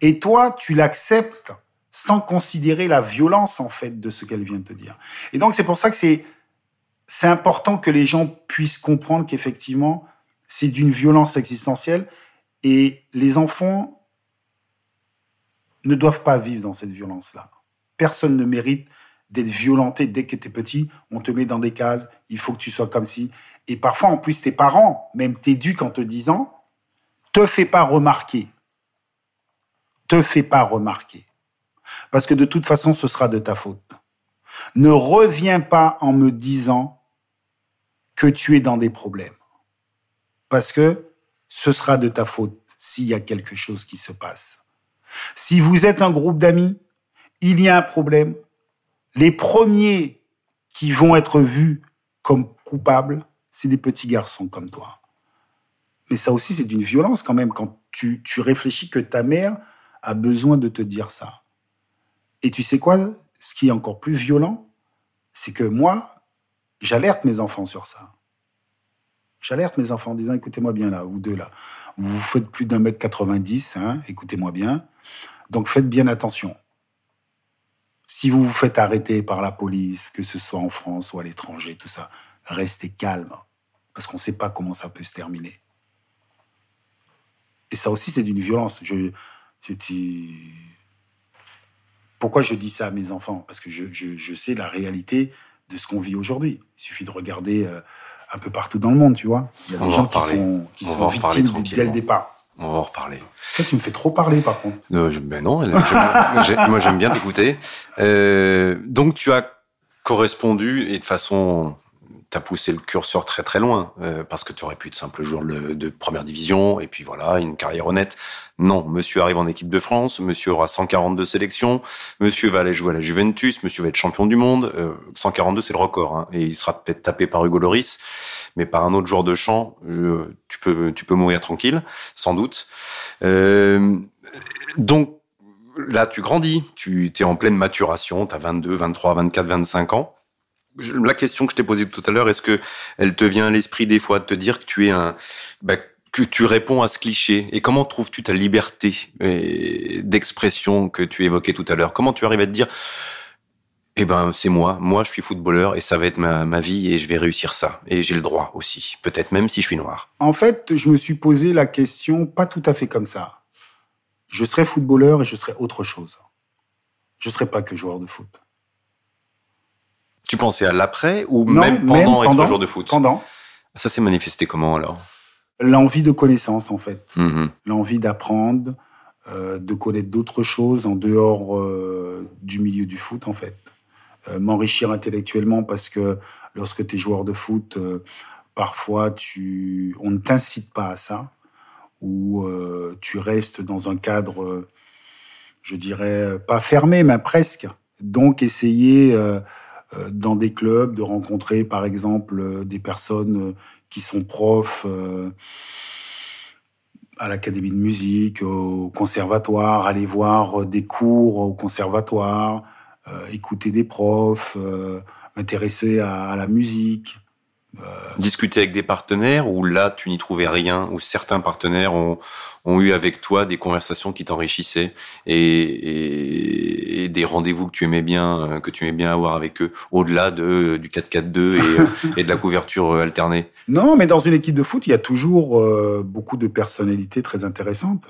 Et toi, tu l'acceptes sans considérer la violence, en fait, de ce qu'elle vient de te dire. Et donc, c'est pour ça que c'est, c'est important que les gens puissent comprendre qu'effectivement, c'est d'une violence existentielle et les enfants ne doivent pas vivre dans cette violence-là. Personne ne mérite d'être violenté dès que tu es petit. On te met dans des cases, il faut que tu sois comme si. Et parfois, en plus, tes parents, même t'éduquent en te disant, te fais pas remarquer. Te fais pas remarquer. Parce que de toute façon, ce sera de ta faute. Ne reviens pas en me disant que tu es dans des problèmes. Parce que ce sera de ta faute s'il y a quelque chose qui se passe. Si vous êtes un groupe d'amis, il y a un problème. Les premiers qui vont être vus comme coupables, c'est des petits garçons comme toi. Mais ça aussi, c'est d'une violence quand même quand tu, tu réfléchis que ta mère a besoin de te dire ça. Et tu sais quoi Ce qui est encore plus violent, c'est que moi, j'alerte mes enfants sur ça. J'alerte mes enfants en disant, écoutez-moi bien là, vous deux là. Vous faites plus d'un mètre 90, hein, écoutez-moi bien. Donc faites bien attention. Si vous vous faites arrêter par la police, que ce soit en France ou à l'étranger, tout ça, restez calme. Parce qu'on ne sait pas comment ça peut se terminer. Et ça aussi, c'est d'une violence. Je, Pourquoi je dis ça à mes enfants? Parce que je, sais la réalité de ce qu'on vit aujourd'hui. Il suffit de regarder euh, un peu partout dans le monde, tu vois. Il y a des gens qui sont, qui sont victimes dès le départ. On va en reparler. tu me fais trop parler, par contre. Non, ben non, moi j'aime bien t'écouter. Euh, donc tu as correspondu et de façon t'as poussé le curseur très très loin euh, parce que tu aurais pu être simple joueur de première division et puis voilà une carrière honnête. Non, monsieur arrive en équipe de France, monsieur aura 142 sélections, monsieur va aller jouer à la Juventus, monsieur va être champion du monde. 142 euh, c'est le record hein, et il sera peut-être tapé par Hugo Loris, mais par un autre joueur de champ, euh, tu peux tu peux mourir tranquille, sans doute. donc là tu grandis, tu es en pleine maturation, tu as 22, 23, 24, 25 ans la question que je t'ai posée tout à l'heure, est-ce que elle te vient à l'esprit des fois de te dire que tu es un, bah, que tu réponds à ce cliché? Et comment trouves-tu ta liberté d'expression que tu évoquais tout à l'heure? Comment tu arrives à te dire, eh ben c'est moi, moi je suis footballeur et ça va être ma, ma vie et je vais réussir ça et j'ai le droit aussi, peut-être même si je suis noir. En fait, je me suis posé la question pas tout à fait comme ça. Je serais footballeur et je serais autre chose. Je serais pas que joueur de foot. Tu pensais à l'après ou même pendant être joueur de foot Pendant. Ça s'est manifesté comment alors? L'envie de connaissance en fait. Mhm. L'envie d'apprendre, euh, de connaître d'autres choses en dehors euh, du milieu du foot en fait. Euh, m'enrichir intellectuellement parce que lorsque tu es joueur de foot, parfois tu, on ne t'incite pas à ça ou tu restes dans un cadre, je dirais, pas fermé mais presque. Donc essayer dans des clubs, de rencontrer par exemple euh, des personnes euh, qui sont profs à l'académie de musique, au conservatoire, aller voir des cours au conservatoire, écouter des profs, m'intéresser à, la musique. Discuter avec des partenaires où là tu n'y trouvais rien, où certains partenaires ont, ont eu avec toi des conversations qui t'enrichissaient et, et, des rendez-vous que tu aimais bien, euh, que tu aimais bien avoir avec eux, au-delà de du 4-4-2 et, euh, et, de la couverture euh, alternée? Non, mais dans une équipe de foot, il y a toujours beaucoup de personnalités très intéressantes.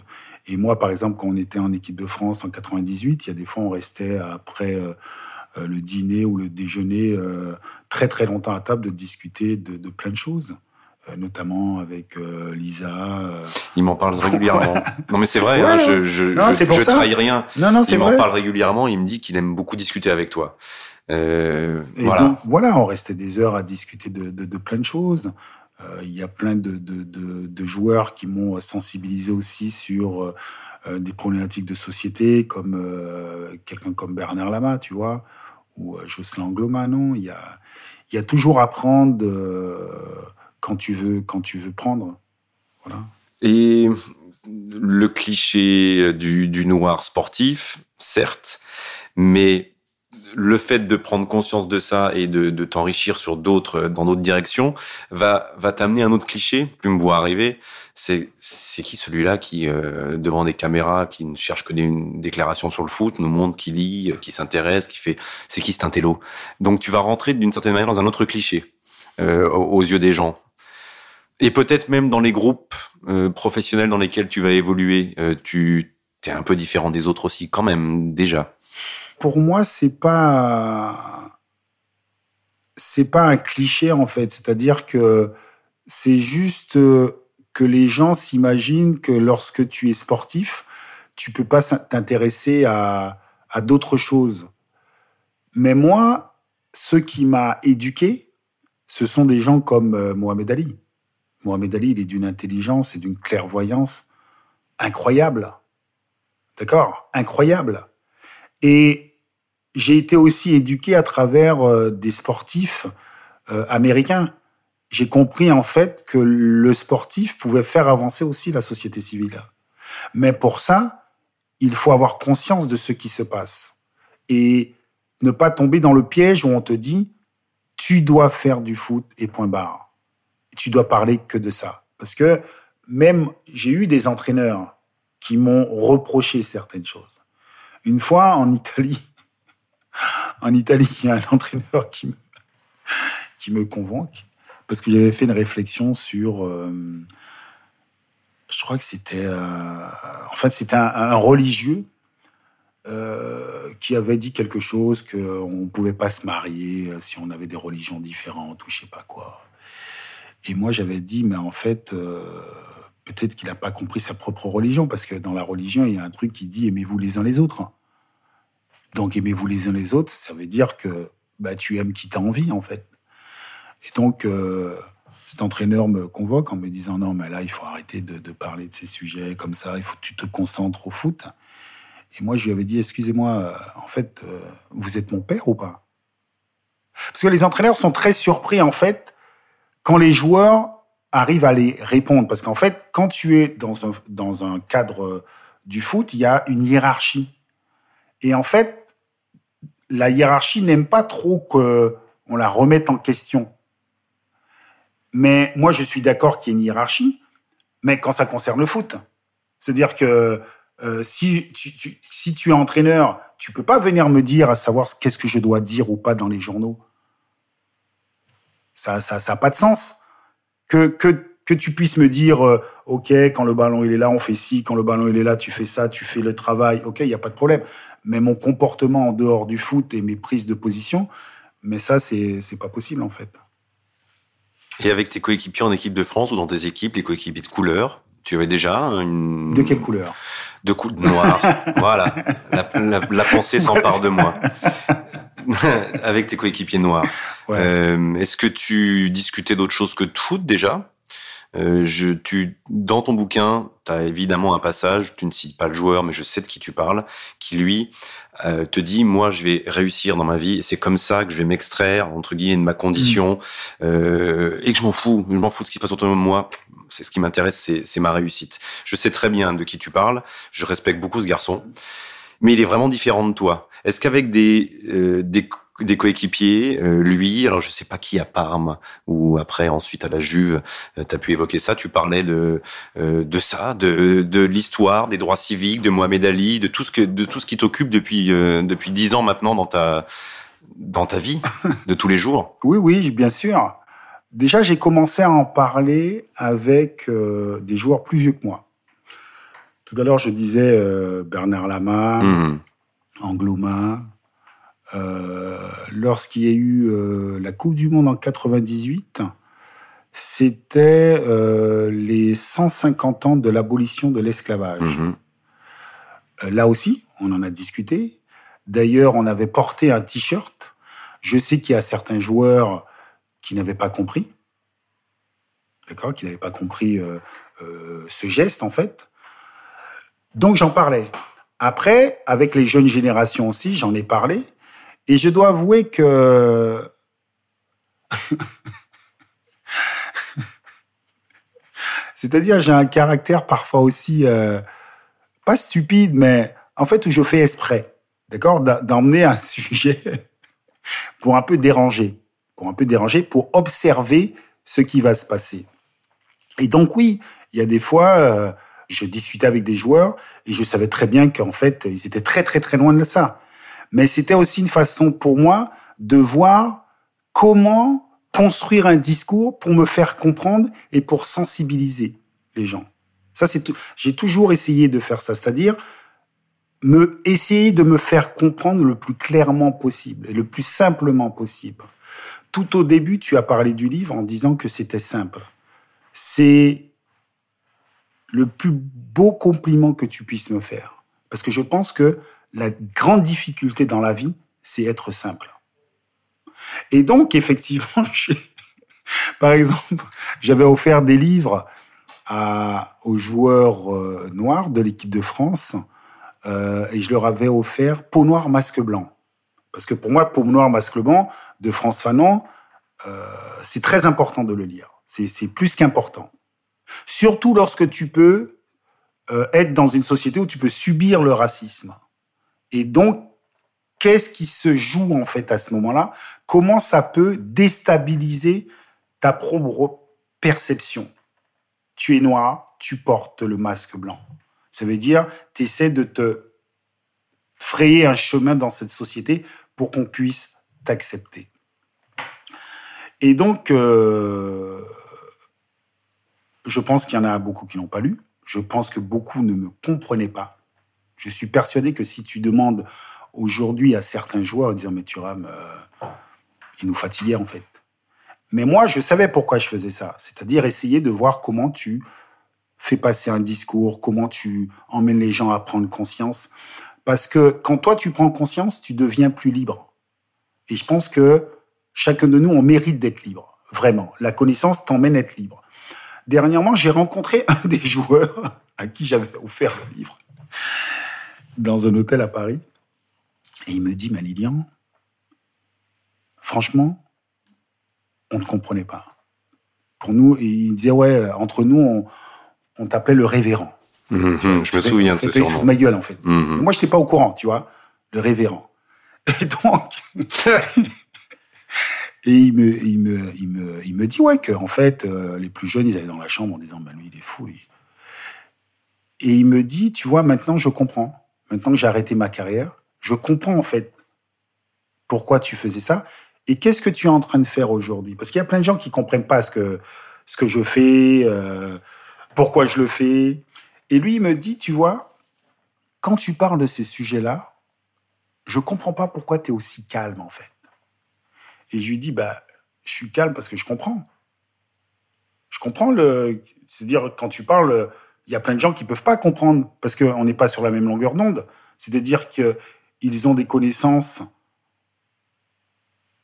Et moi, par exemple, quand on était en équipe de France en 98, il y a des fois on restait après euh, le dîner ou le déjeuner euh, très très longtemps à table de discuter de, de plein de choses euh, notamment avec Lisa. Il m'en parle régulièrement. non mais c'est vrai, hein, je je, non, je, je trahis rien. Non, non, il m'en parle régulièrement. Il me dit qu'il aime beaucoup discuter avec toi. Euh, voilà. Donc, voilà, on restait des heures à discuter de, de, de plein de choses. Euh, il y a plein de, de joueurs qui m'ont sensibilisé aussi sur des problématiques de société, comme quelqu'un comme Bernard Lama, tu vois ou euh, Jocelyn Angloma, non. Il y a, il y a toujours à prendre euh, quand, tu veux, quand tu veux prendre. Voilà. Et le cliché du, du noir sportif, certes, mais le fait de prendre conscience de ça et de, de t'enrichir sur d'autres, dans d'autres directions, va, va t'amener un autre cliché. Tu me vois arriver. C'est, c'est qui celui-là qui, euh, devant des caméras, qui ne cherche que des, déclarations sur le foot, nous montre qui lit, qui s'intéresse, qui fait, c'est qui cet intello? Donc tu vas rentrer d'une certaine manière dans un autre cliché, euh, aux yeux des gens. Et peut-être même dans les groupes euh, professionnels dans lesquels tu vas évoluer, euh, tu es un peu différent des autres aussi, quand même, déjà pour moi, c'est pas c'est pas un cliché en fait. C'est-à-dire que c'est juste que les gens s'imaginent que lorsque tu es sportif, tu peux pas t'intéresser à, à d'autres choses. Mais moi, ce qui m'a éduqué, ce sont des gens comme euh, Mohamed Ali. Mohamed Ali, il est d'une intelligence et d'une clairvoyance incroyable. D'accord? Incroyable. Et j'ai été aussi éduqué à travers euh, des sportifs euh, américains. J'ai compris en fait que le sportif pouvait faire avancer aussi la société civile. Mais pour ça, il faut avoir conscience de ce qui se passe et ne pas tomber dans le piège où on te dit tu dois faire du foot et point barre. Tu dois parler que de ça. Parce que même j'ai eu des entraîneurs qui m'ont reproché certaines choses. Une fois en Italie, en Italie, il y a un entraîneur qui me, qui convoque parce que j'avais fait une réflexion sur. Euh, je crois que c'était. Euh, en fait, c'était un, religieux euh, qui avait dit quelque chose qu'on ne pouvait pas se marier si on avait des religions différentes ou je sais pas quoi. Et moi, j'avais dit, mais en fait, peut-être qu'il n'a pas compris sa propre religion, parce que dans la religion, il y a un truc qui dit aimez-vous les uns les autres. Donc aimez-vous les uns les autres, ça veut dire que bah, tu aimes qui t'a envie en fait. Et donc euh, cet entraîneur me convoque en me disant non mais là il faut arrêter de, parler de ces sujets comme ça, il faut que tu te concentres au foot. Et moi je lui avais dit excusez-moi, euh, en fait euh, vous êtes mon père ou pas? Parce que les entraîneurs sont très surpris en fait quand les joueurs arrivent à les répondre. Parce qu'en fait quand tu es dans un, dans un cadre du foot, il y a une hiérarchie. Et en fait, la hiérarchie n'aime pas trop qu'on la remette en question. Mais moi, je suis d'accord qu'il y ait une hiérarchie, mais quand ça concerne le foot. C'est-à-dire que euh, si, tu, es entraîneur, tu peux pas venir me dire à savoir qu'est-ce que je dois dire ou pas dans les journaux. Ça n'a ça, pas de sens. Que tu puisses me dire, euh, OK, quand le ballon il est là, on fait ci, quand le ballon il est là, tu fais ça, tu fais le travail, OK, il n'y a pas de problème mais mon comportement en dehors du foot et mes prises de position, Mais ça, c'est pas possible en fait. Et avec tes coéquipiers en équipe de France ou dans tes équipes, les coéquipiers de couleur, tu avais déjà une... De quelle couleur? De couleur noire. voilà. La, pensée s'empare de moi. avec tes coéquipiers noirs. Euh, est-ce que tu discutais d'autre chose que de foot déjà? Euh, je, tu, dans ton bouquin, tu as évidemment un passage, tu ne cites pas le joueur, mais je sais de qui tu parles, qui lui euh, te dit, moi, je vais réussir dans ma vie, et c'est comme ça que je vais m'extraire, entre guillemets, de ma condition, mm. euh, et que je m'en fous, je m'en fous de ce qui se passe autour de moi. C'est ce qui m'intéresse, c'est ma réussite. Je sais très bien de qui tu parles, je respecte beaucoup ce garçon, mais il est vraiment différent de toi. Est-ce qu'avec des, euh, des des coéquipiers, euh, lui, alors je sais pas qui à Parme ou après ensuite à la Juve, euh, tu as pu évoquer ça, tu parlais de euh, de ça, de de l'histoire, des droits civiques, de Mohamed Ali, de tout ce que de tout ce qui t'occupe depuis depuis dix ans maintenant dans ta dans ta vie de tous les jours. Oui oui, bien sûr. Déjà, j'ai commencé à en parler avec des joueurs plus vieux que moi. Tout à l'heure, je disais Bernard Lama, mmh. Angloma, euh, lorsqu'il y a eu euh, la Coupe du Monde en 98, c'était euh, les 150 ans de l'abolition de l'esclavage. Mhm. là aussi, on en a discuté. D'ailleurs, on avait porté un t-shirt. Je sais qu'il y a certains joueurs qui n'avaient pas compris. D'accord Qui n'avaient pas compris ce geste, en fait. Donc, j'en parlais. Après, avec les jeunes générations aussi, j'en ai parlé. Et je dois avouer que C'est-à-dire, j'ai un caractère parfois aussi, euh, pas stupide, mais en fait, où je fais exprès, d'accord, d'emmener un sujet pour un peu déranger, pour un peu déranger, pour observer ce qui va se passer. Et donc, oui, il y a des fois, euh, je discutais avec des joueurs et je savais très bien qu'en fait, ils étaient très, très, très loin de ça mais c'était aussi une façon pour moi de voir comment construire un discours pour me faire comprendre et pour sensibiliser les gens. Ça, c'est j'ai toujours essayé de faire ça, c'est-à-dire me essayer de me faire comprendre le plus clairement possible et le plus simplement possible. Tout au début, tu as parlé du livre en disant que c'était simple. C'est le plus beau compliment que tu puisses me faire. Parce que je pense que la grande difficulté dans la vie, c'est être simple. Et donc, effectivement, par exemple, j'avais offert des livres aux joueurs euh, noirs de l'équipe de France euh, et je leur avais offert Peau noire, masque blanc. Parce que pour moi, Peau noire, masque blanc de France Fanon, euh, c'est très important de le lire. C'est plus qu'important. Surtout lorsque tu peux être dans une société où tu peux subir le racisme. Et donc, qu'est-ce qui se joue en fait à ce moment-là? Comment ça peut déstabiliser ta propre perception? Tu es noir, tu portes le masque blanc. Ça veut dire, tu essaies de te frayer un chemin dans cette société pour qu'on puisse t'accepter. Et donc, euh, je pense qu'il y en a beaucoup qui n'ont pas lu. Je pense que beaucoup ne me comprenaient pas. Je suis persuadé que si tu demandes aujourd'hui à certains joueurs, en disant mais Thuram, euh, il nous fatiguait en fait. Mais moi, je savais pourquoi je faisais ça. C'est-à-dire essayer de voir comment tu fais passer un discours, comment tu emmènes les gens à prendre conscience. Parce que quand toi, tu prends conscience, tu deviens plus libre. Et je pense que chacun de nous, on mérite d'être libre. Vraiment. La connaissance t'emmène à être libre. Dernièrement, j'ai rencontré un des joueurs à qui j'avais offert le livre dans un hôtel à Paris. Et il me dit, mais Lilian, franchement, on ne comprenait pas. Pour nous, il disait, ouais, entre nous, on, t'appelait le révérend. Hum, je me souviens de ce surnom. ma gueule, en fait. Hum, Moi, je n'étais pas au courant, tu vois, le révérend. Et donc, et il me, il me, il me, il me dit, ouais, que en fait, euh, les plus jeunes, ils allaient dans la chambre en disant, ben lui, il est fou, lui. Et il me dit, tu vois, maintenant, je comprends maintenant que j'ai arrêté ma carrière, je comprends en fait pourquoi tu faisais ça et qu'est-ce que tu es en train de faire aujourd'hui? Parce qu'il y a plein de gens qui comprennent pas ce que, ce que je fais, euh, pourquoi je le fais. Et lui, il me dit, tu vois, quand tu parles de ces sujets-là, je comprends pas pourquoi tu es aussi calme en fait. Et je lui dis, bah, je suis calme parce que je comprends. Je comprends le. C'est-à-dire, quand tu parles, il y a plein de gens qui peuvent pas comprendre parce qu'on n'est pas sur la même longueur d'onde. C'est-à-dire qu'ils ont des connaissances,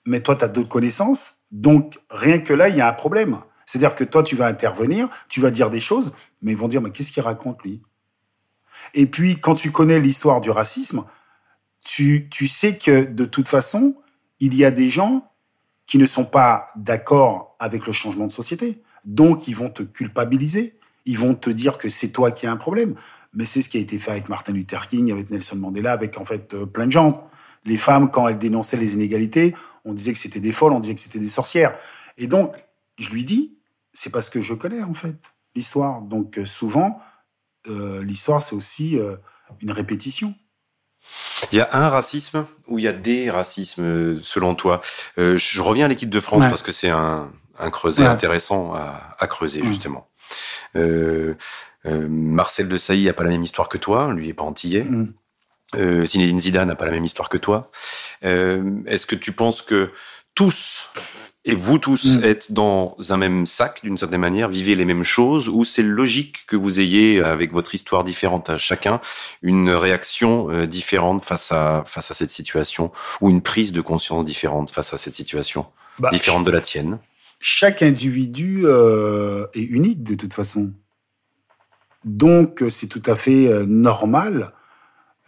mais toi, tu as d'autres connaissances. Donc, rien que là, il y a un problème. C'est-à-dire que toi, tu vas intervenir, tu vas dire des choses, mais ils vont dire, mais qu'est-ce qu'il raconte, lui? Et puis, quand tu connais l'histoire du racisme, tu, tu sais que de toute façon, il y a des gens qui ne sont pas d'accord avec le changement de société. Donc, ils vont te culpabiliser. Ils vont te dire que c'est toi qui as un problème. Mais c'est ce qui a été fait avec Martin Luther King, avec Nelson Mandela, avec en fait euh, plein de gens. Les femmes, quand elles dénonçaient les inégalités, on disait que c'était des folles, on disait que c'était des sorcières. Et donc, je lui dis, c'est parce que je connais en fait l'histoire. Donc euh, souvent, euh, l'histoire c'est aussi une répétition. Il y a un racisme ou il y a des racismes selon toi? Je reviens à l'équipe de France parce que c'est un, un creuset intéressant à, à creuser justement. Euh, euh, Marcel de Sailly n'a pas la même histoire que toi, lui est pas antillais. Mm. Euh, Zinedine Zidane n'a pas la même histoire que toi. Euh, Est-ce que tu penses que tous et vous tous mm. êtes dans un même sac d'une certaine manière, vivez les mêmes choses, ou c'est logique que vous ayez, avec votre histoire différente à chacun, une réaction euh, différente face à face à cette situation, ou une prise de conscience différente face à cette situation, bah, différente de la tienne? Chaque individu euh, est unique de toute façon. Donc, c'est tout à fait euh, normal,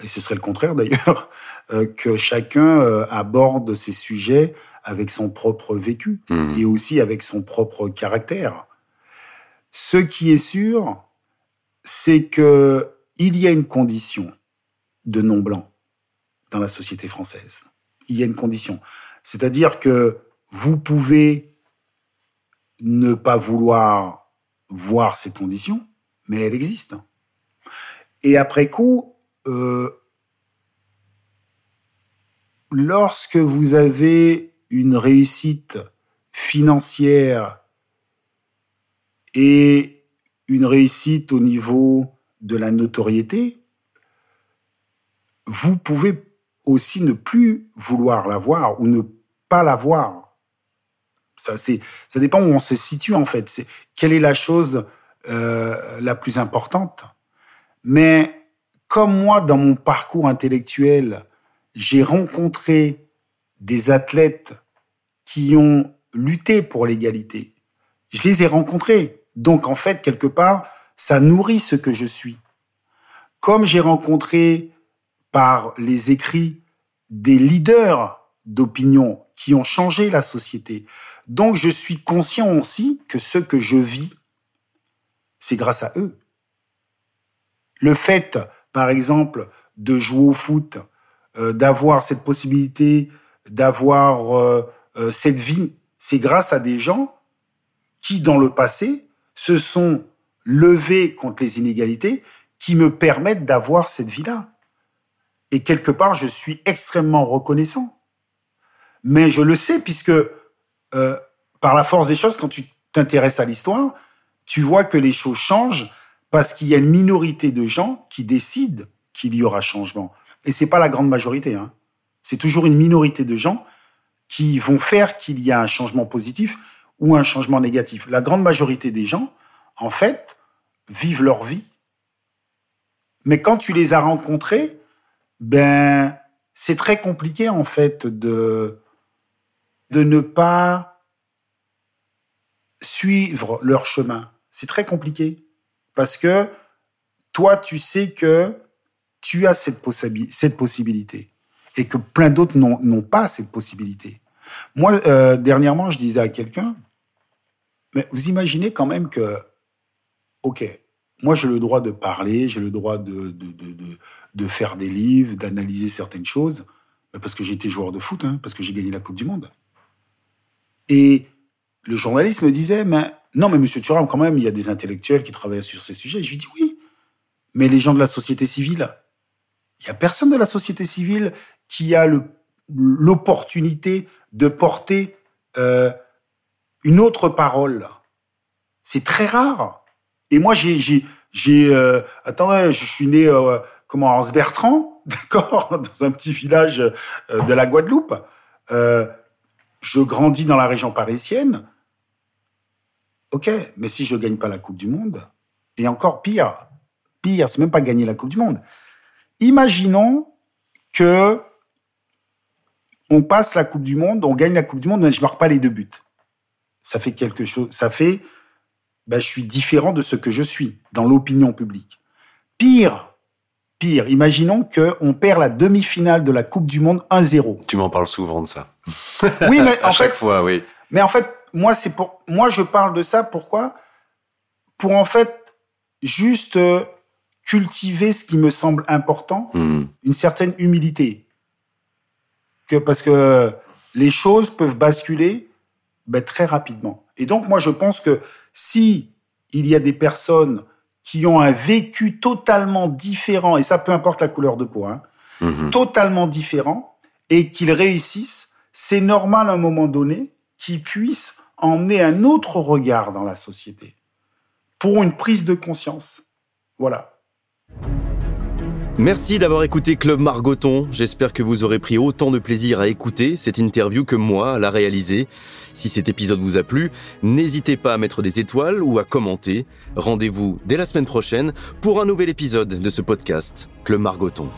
et ce serait le contraire d'ailleurs, euh, que chacun euh, aborde ces sujets avec son propre vécu mmh. et aussi avec son propre caractère. Ce qui est sûr, c'est que il y a une condition de non blanc dans la société française. Il y a une condition, c'est-à-dire que vous pouvez ne pas vouloir voir cette condition, mais elle existe. Et après coup, euh, lorsque vous avez une réussite financière et une réussite au niveau de la notoriété, vous pouvez aussi ne plus vouloir la voir ou ne pas la voir. Ça, dépend où on se situe en fait. Quelle est la chose euh, la plus importante? Mais comme moi, dans mon parcours intellectuel, j'ai rencontré des athlètes qui ont lutté pour l'égalité. Je les ai rencontrés. Donc, en fait, quelque part, ça nourrit ce que je suis. Comme j'ai rencontré par les écrits des leaders d'opinion qui ont changé la société. Donc, je suis conscient aussi que ce que je vis c'est grâce à eux. Le fait, par exemple, de jouer au foot, euh, d'avoir cette possibilité, d'avoir euh, euh, cette vie, c'est grâce à des gens qui, dans le passé, se sont levés contre les inégalités, qui me permettent d'avoir cette vie-là. Et quelque part, je suis extrêmement reconnaissant. Mais je le sais, puisque par la force des choses, quand tu t'intéresses à l'histoire, tu vois que les choses changent parce qu'il y a une minorité de gens qui décident qu'il y aura changement. Et c'est pas la grande majorité. Hein. C'est toujours une minorité de gens qui vont faire qu'il y a un changement positif ou un changement négatif. La grande majorité des gens, en fait, vivent leur vie. Mais quand tu les as rencontrés, ben, c'est très compliqué, en fait, de, de ne pas suivre leur chemin c'est très compliqué. Parce que toi, tu sais que tu as cette, cette possibilité et que plein d'autres n'ont pas cette possibilité. Moi, euh, dernièrement, je disais à quelqu'un, mais vous imaginez quand même que, OK, moi j'ai le droit de parler, j'ai le droit de, de, de, de, faire des livres, d'analyser certaines choses, parce que j'ai été joueur de foot, hein, parce que j'ai gagné la Coupe du Monde. Et le journaliste me disait, mais non, mais monsieur Thuram, quand même, il y a des intellectuels qui travaillent sur ces sujets. je lui dis oui, mais les gens de la société civile, il y a personne de la société civile qui a l'opportunité de porter euh, une autre parole. C'est très rare. Et moi, j'ai, j'ai, euh, je suis né, euh, comment, Hans Bertrand, d'accord, dans un petit village de la Guadeloupe. Je grandis dans la région parisienne. Ok, mais si je ne gagne pas la Coupe du Monde, et encore pire, pire, c'est même pas gagner la Coupe du Monde. Imaginons que on passe la Coupe du Monde, on gagne la Coupe du Monde, mais je marque pas les deux buts. Ça fait quelque chose, ça fait, ben, je suis différent de ce que je suis dans l'opinion publique. Pire, pire, imaginons qu'on perd la demi-finale de la Coupe du Monde 1-0. Tu m'en parles souvent de ça. Oui, mais en chaque fois, oui. Mais en fait, moi, c'est pour, moi, je parle de ça. Pourquoi? Pour en fait juste euh, cultiver ce qui me semble important, hmm. une certaine humilité. Que parce que les choses peuvent basculer ben, très rapidement. Et donc, moi, je pense que si il y a des personnes qui ont un vécu totalement différent, et ça peu importe la couleur de peau, hein, mhm. totalement différent, et qu'ils réussissent, c'est normal à un moment donné qu'ils puissent emmener un autre regard dans la société pour une prise de conscience. Voilà. Merci d'avoir écouté Club Margoton. J'espère que vous aurez pris autant de plaisir à écouter cette interview que moi à la réaliser. Si cet épisode vous a plu, n'hésitez pas à mettre des étoiles ou à commenter. Rendez-vous dès la semaine prochaine pour un nouvel épisode de ce podcast, Club Margoton.